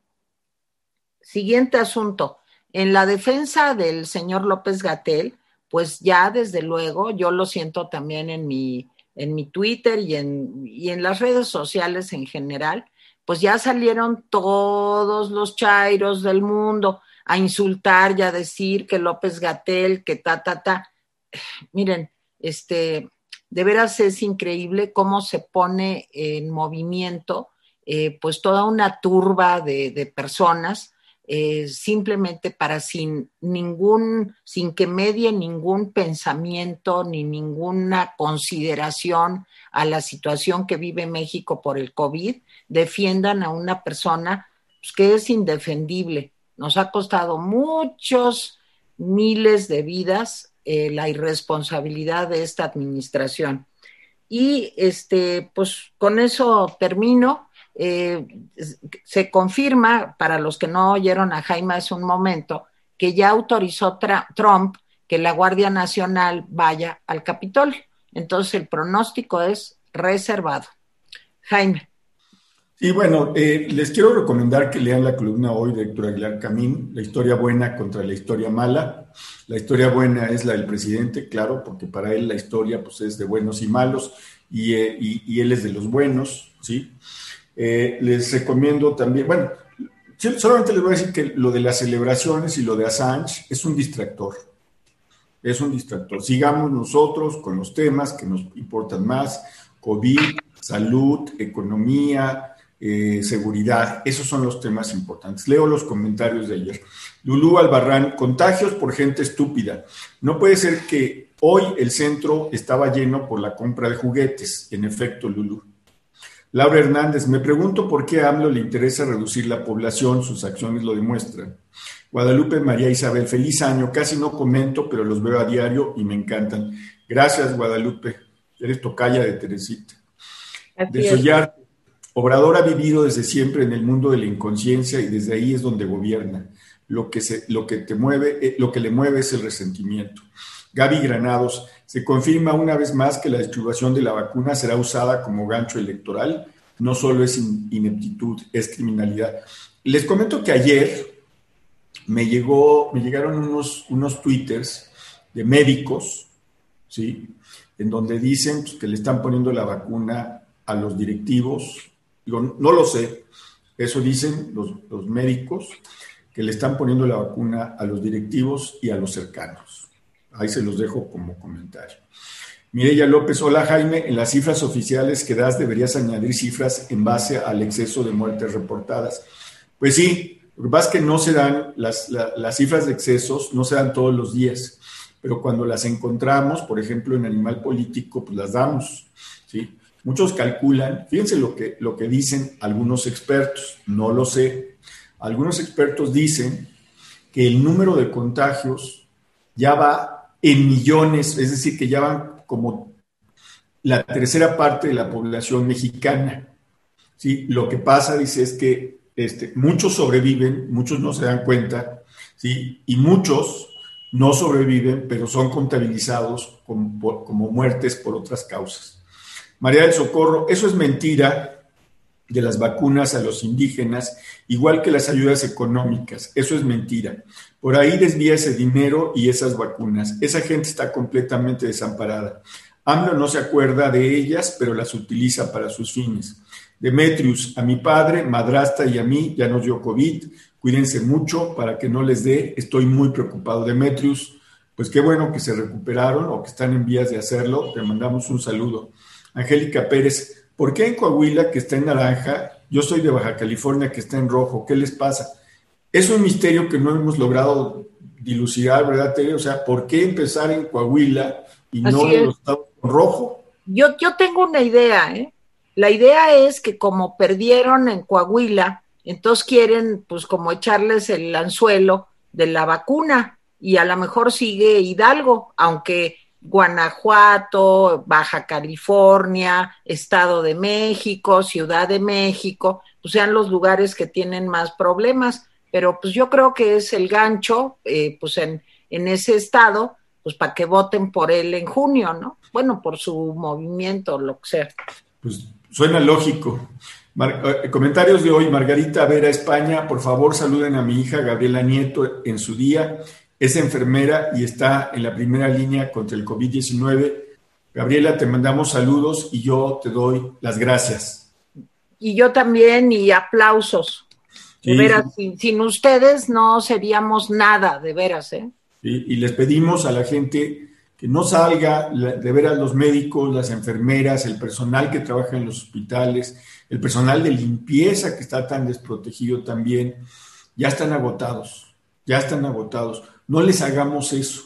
siguiente asunto. En la defensa del señor López Gatel, pues ya desde luego, yo lo siento también en mi, en mi Twitter y en, y en las redes sociales en general, pues ya salieron todos los chairos del mundo a insultar y a decir que López Gatel, que ta, ta, ta. Miren, este, de veras es increíble cómo se pone en movimiento eh, pues toda una turba de, personas eh, simplemente para sin ningún, sin que medie ningún pensamiento ni ninguna consideración a la situación que vive México por el COVID, defiendan a una persona pues, que es indefendible. Nos ha costado muchos miles de vidas eh, la irresponsabilidad de esta administración. Y este, pues con eso termino. Eh, se confirma, para los que no oyeron a Jaime hace un momento, que ya autorizó Trump que la Guardia Nacional vaya al Capitolio. Entonces el pronóstico es reservado. Jaime. Y bueno, eh, les quiero recomendar que lean la columna hoy de Héctor Aguilar Camín, La historia buena contra la historia mala. La historia buena es la del presidente, claro, porque para él la historia pues, es de buenos y malos, y, él es de los buenos, ¿sí? Les recomiendo también, bueno, solamente les voy a decir que lo de las celebraciones y lo de Assange es un distractor. Es un distractor. Sigamos nosotros con los temas que nos importan más, COVID, salud, economía, eh, seguridad. Esos son los temas importantes. Leo los comentarios de ayer. Lulú Albarrán, contagios por gente estúpida. No puede ser que hoy el centro estaba lleno por la compra de juguetes. En efecto, Lulú. Laura Hernández, me pregunto por qué a AMLO le interesa reducir la población, sus acciones lo demuestran. Guadalupe María Isabel, feliz año, casi no comento, pero los veo a diario y me encantan. Gracias, Guadalupe, eres tocaya de Teresita. de Soyar, Obrador ha vivido desde siempre en el mundo de la inconsciencia y desde ahí es donde gobierna. Lo que, se, lo que te mueve, eh, lo que le mueve es el resentimiento. Gaby Granados, se confirma una vez más que la distribución de la vacuna será usada como gancho electoral. No solo es ineptitud, es criminalidad. Les comento que ayer me, llegó, me llegaron unos, unos twitters de médicos, ¿sí? En donde dicen pues, que le están poniendo la vacuna a los directivos. Digo, no lo sé, eso dicen los, los médicos, que le están poniendo la vacuna a los directivos y a los cercanos. Ahí se los dejo como comentario. Mireya López, hola Jaime, en las cifras oficiales que das deberías añadir cifras en base al exceso de muertes reportadas. Pues sí, lo que pasa es que no se dan, las, las cifras de excesos no se dan todos los días, pero cuando las encontramos, por ejemplo, en Animal Político, pues las damos, ¿sí? Muchos calculan, fíjense lo que, lo que dicen algunos expertos, no lo sé, algunos expertos dicen que el número de contagios ya va en millones, es decir, que ya van como la tercera parte de la población mexicana. ¿sí? Lo que pasa, dice, es que este, muchos sobreviven, muchos no se dan cuenta, ¿sí? y muchos no sobreviven, pero son contabilizados como, como muertes por otras causas. María del Socorro, eso es mentira, de las vacunas a los indígenas, igual que las ayudas económicas. Eso es mentira. Por ahí desvía ese dinero y esas vacunas. Esa gente está completamente desamparada. AMLO no se acuerda de ellas, pero las utiliza para sus fines. Demetrius, a mi padre, madrastra y a mí ya nos dio COVID. Cuídense mucho para que no les dé. Estoy muy preocupado. Demetrius, pues qué bueno que se recuperaron o que están en vías de hacerlo. Te mandamos un saludo. Angélica Pérez, ¿Por qué en Coahuila, que está en naranja, yo soy de Baja California, que está en rojo? ¿Qué les pasa? Es un misterio que no hemos logrado dilucidar, ¿verdad, Tere? O sea, ¿por qué empezar en Coahuila y no en los estados rojo? Yo, yo tengo una idea, ¿eh? La idea es que como perdieron en Coahuila, entonces quieren, pues, como echarles el anzuelo de la vacuna y a lo mejor sigue Hidalgo, aunque Guanajuato, Baja California, Estado de México, Ciudad de México, pues sean los lugares que tienen más problemas. Pero pues yo creo que es el gancho, eh, pues en, en ese estado, pues para que voten por él en junio, ¿no? Bueno, por su movimiento, lo que sea. Pues suena lógico. Eh, comentarios de hoy, Margarita Vera, España, por favor saluden a mi hija Gabriela Nieto en su día es enfermera y está en la primera línea contra el COVID-19. Gabriela, te mandamos saludos y yo te doy las gracias. Y yo también, y aplausos. De veras, sin, ustedes no seríamos nada, de veras, ¿eh? y les pedimos a la gente que no salga, de veras los médicos, las enfermeras, el personal que trabaja en los hospitales, el personal de limpieza que está tan desprotegido también, ya están agotados, ya están agotados. No les hagamos eso.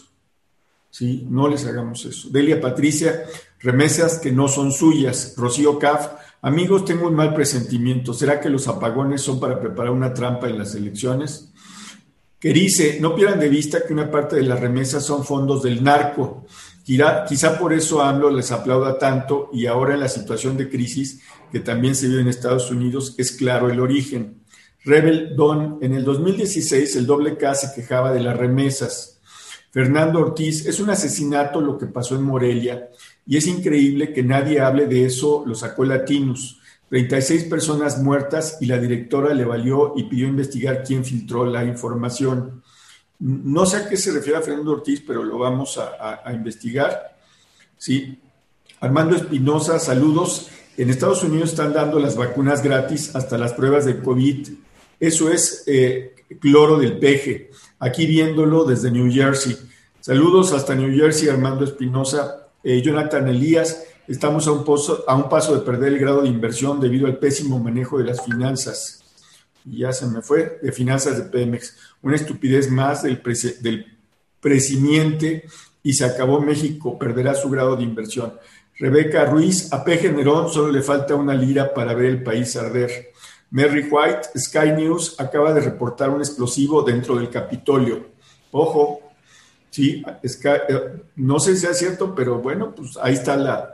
¿sí? No les hagamos eso. Delia Patricia, remesas que no son suyas. Rocío Caf, amigos, tengo un mal presentimiento. ¿Será que los apagones son para preparar una trampa en las elecciones? dice, no pierdan de vista que una parte de las remesas son fondos del narco. Quizá por eso AMLO les aplauda tanto y ahora en la situación de crisis que también se vive en Estados Unidos es claro el origen. Rebel Don, en el 2016 el doble K se quejaba de las remesas. Fernando Ortiz, es un asesinato lo que pasó en Morelia y es increíble que nadie hable de eso, lo sacó Latinus. 36 personas muertas y la directora le valió y pidió investigar quién filtró la información. No sé a qué se refiere a Fernando Ortiz, pero lo vamos a, investigar. Sí. Armando Espinosa, saludos. En Estados Unidos están dando las vacunas gratis hasta las pruebas de COVID. Eso es eh, cloro del peje. Aquí viéndolo desde New Jersey. Saludos hasta New Jersey, Armando Espinosa. Eh, Jonathan Elías, estamos a un, a un paso de perder el grado de inversión debido al pésimo manejo de las finanzas. Y ya se me fue, de finanzas de Pemex. Una estupidez más del, del presidente y se acabó México, perderá su grado de inversión. Rebeca Ruiz, a P. Generón solo le falta una lira para ver el país arder. Mary White, Sky News, acaba de reportar un explosivo dentro del Capitolio. Ojo, sí, eh, no sé si es cierto, pero bueno, pues ahí está la,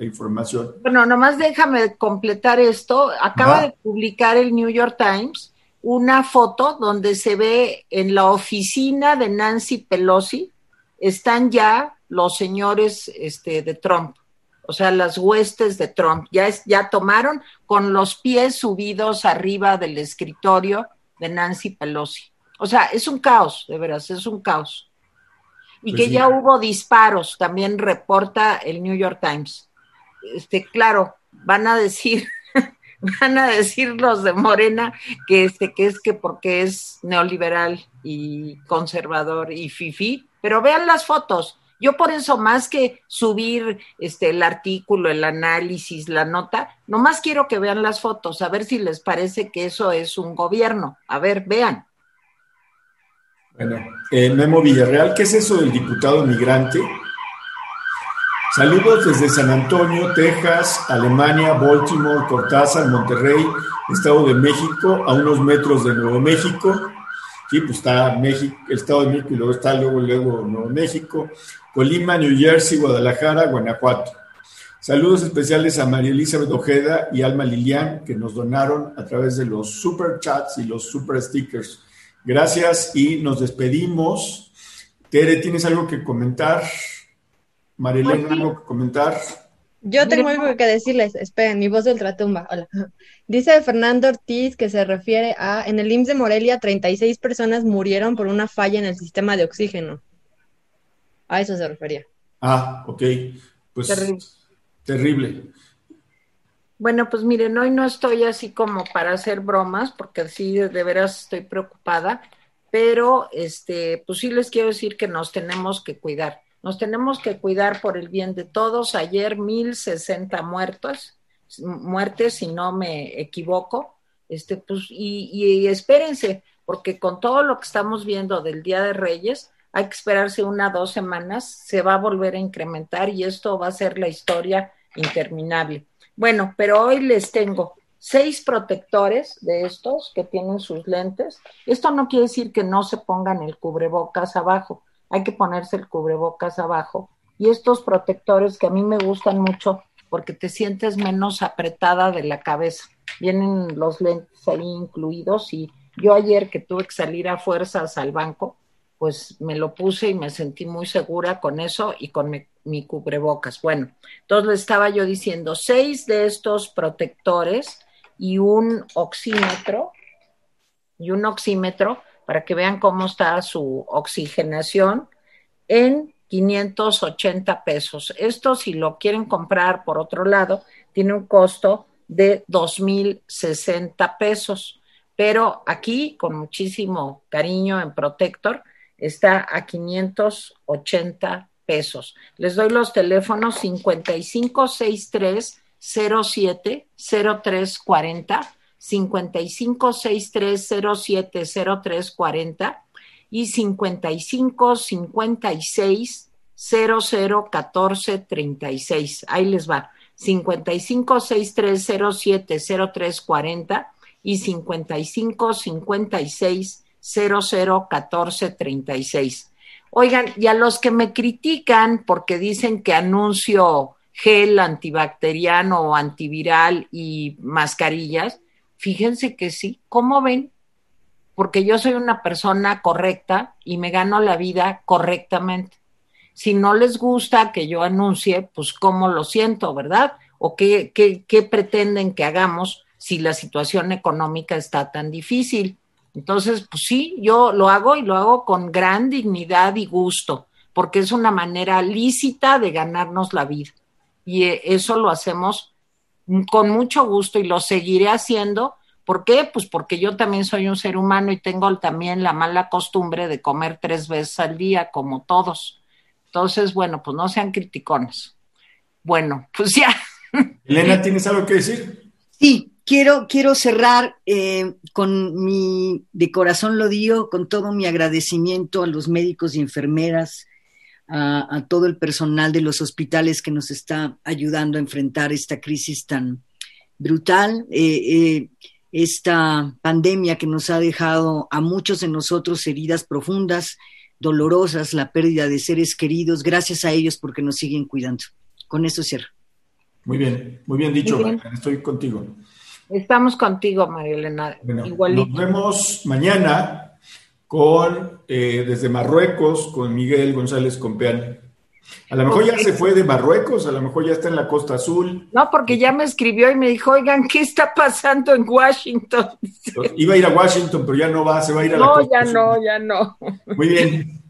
información. Bueno, nomás déjame completar esto. Acaba de publicar el New York Times una foto donde se ve en la oficina de Nancy Pelosi, están ya los señores este, de Trump, o sea, las huestes de Trump, ya, es, ya tomaron con los pies subidos arriba del escritorio de Nancy Pelosi. O sea, es un caos, de veras, es un caos. Y pues que ya hubo disparos, también reporta el New York Times. Este, claro, van a decir, van a decir los de Morena que este, que es que porque es neoliberal y conservador y fifi, pero vean las fotos. Yo por eso, más que subir este, el artículo, el análisis, la nota, nomás quiero que vean las fotos, a ver si les parece que eso es un gobierno. A ver, vean. Bueno, eh, Memo Villarreal, ¿qué es eso del diputado migrante? Saludos desde San Antonio, Texas, Alemania, Baltimore, Cortázar, Monterrey, Estado de México, a unos metros de Nuevo México. Sí, pues está México, el Estado de México y luego está luego, luego Nuevo México. Colima, New Jersey, Guadalajara, Guanajuato. Saludos especiales a María Elizabeth Ojeda y Alma Lilian, que nos donaron a través de los super chats y los super stickers. Gracias y nos despedimos. Tere, ¿tienes algo que comentar? Marilena, ¿algo que comentar? Yo tengo algo que decirles. Esperen, mi voz de ultratumba. Hola. Dice Fernando Ortiz que se refiere a, en el IMSS de Morelia, 36 personas murieron por una falla en el sistema de oxígeno. A eso se refería. Ah, ok. Pues terrible. Bueno, pues miren, hoy no estoy así como para hacer bromas, porque sí, de veras estoy preocupada, pero este, pues sí les quiero decir que nos tenemos que cuidar. Nos tenemos que cuidar por el bien de todos. Ayer mil sesenta muertos, muertes, si no me equivoco. Este, pues, y, y espérense, porque con todo lo que estamos viendo del Día de Reyes, hay que esperarse una dos semanas, se va a volver a incrementar y esto va a ser la historia interminable. Bueno, pero hoy les tengo seis protectores de estos que tienen sus lentes. Esto no quiere decir que no se pongan el cubrebocas abajo, hay que ponerse el cubrebocas abajo. Y estos protectores que a mí me gustan mucho porque te sientes menos apretada de la cabeza. Vienen los lentes ahí incluidos y yo ayer que tuve que salir a fuerzas al banco, pues me lo puse y me sentí muy segura con eso y con mi, cubrebocas. Bueno, entonces le estaba yo diciendo, seis de estos protectores y un oxímetro, y un oxímetro para que vean cómo está su oxigenación en 580 pesos. Esto si lo quieren comprar por otro lado, tiene un costo de 2.060 pesos. Pero aquí, con muchísimo cariño en Protector, está a 580 pesos. Les doy los teléfonos 5563 07 0340 5563 07 0340 y 55 56 00 14 36. Ahí les va. 55 63 07 0340 y 55 56 001436. Oigan, y a los que me critican porque dicen que anuncio gel antibacteriano o antiviral y mascarillas, fíjense que sí, ¿cómo ven? Porque yo soy una persona correcta y me gano la vida correctamente. Si no les gusta que yo anuncie, pues cómo lo siento, ¿verdad? ¿O qué, qué, qué pretenden que hagamos si la situación económica está tan difícil? Entonces, pues sí, yo lo hago y lo hago con gran dignidad y gusto, porque es una manera lícita de ganarnos la vida. y eh, eso lo hacemos con mucho gusto y lo seguiré haciendo. ¿Por qué? Pues porque yo también soy un ser humano y tengo también la mala costumbre de comer tres veces al día, como todos. Entonces, bueno, pues no sean criticones. Bueno, pues ya. Elena, ¿tienes algo que decir? Sí, quiero, quiero cerrar eh, con mi, de corazón lo digo, con todo mi agradecimiento a los médicos y enfermeras, a, todo el personal de los hospitales que nos está ayudando a enfrentar esta crisis tan brutal, eh, eh, esta pandemia que nos ha dejado a muchos de nosotros heridas profundas, dolorosas, la pérdida de seres queridos, gracias a ellos porque nos siguen cuidando. Con eso cierro. Muy bien, muy bien dicho, estoy contigo. Estamos contigo, María Elena. Nos vemos mañana con eh, desde Marruecos con Miguel González Compeán. A lo mejor ya se fue de Marruecos, a lo mejor ya está en la Costa Azul. No, porque ya me escribió y me dijo, oigan, ¿qué está pasando en Washington? Iba a ir a Washington, pero ya no va, se va a ir a la Costa No, ya no, ya no. Muy bien.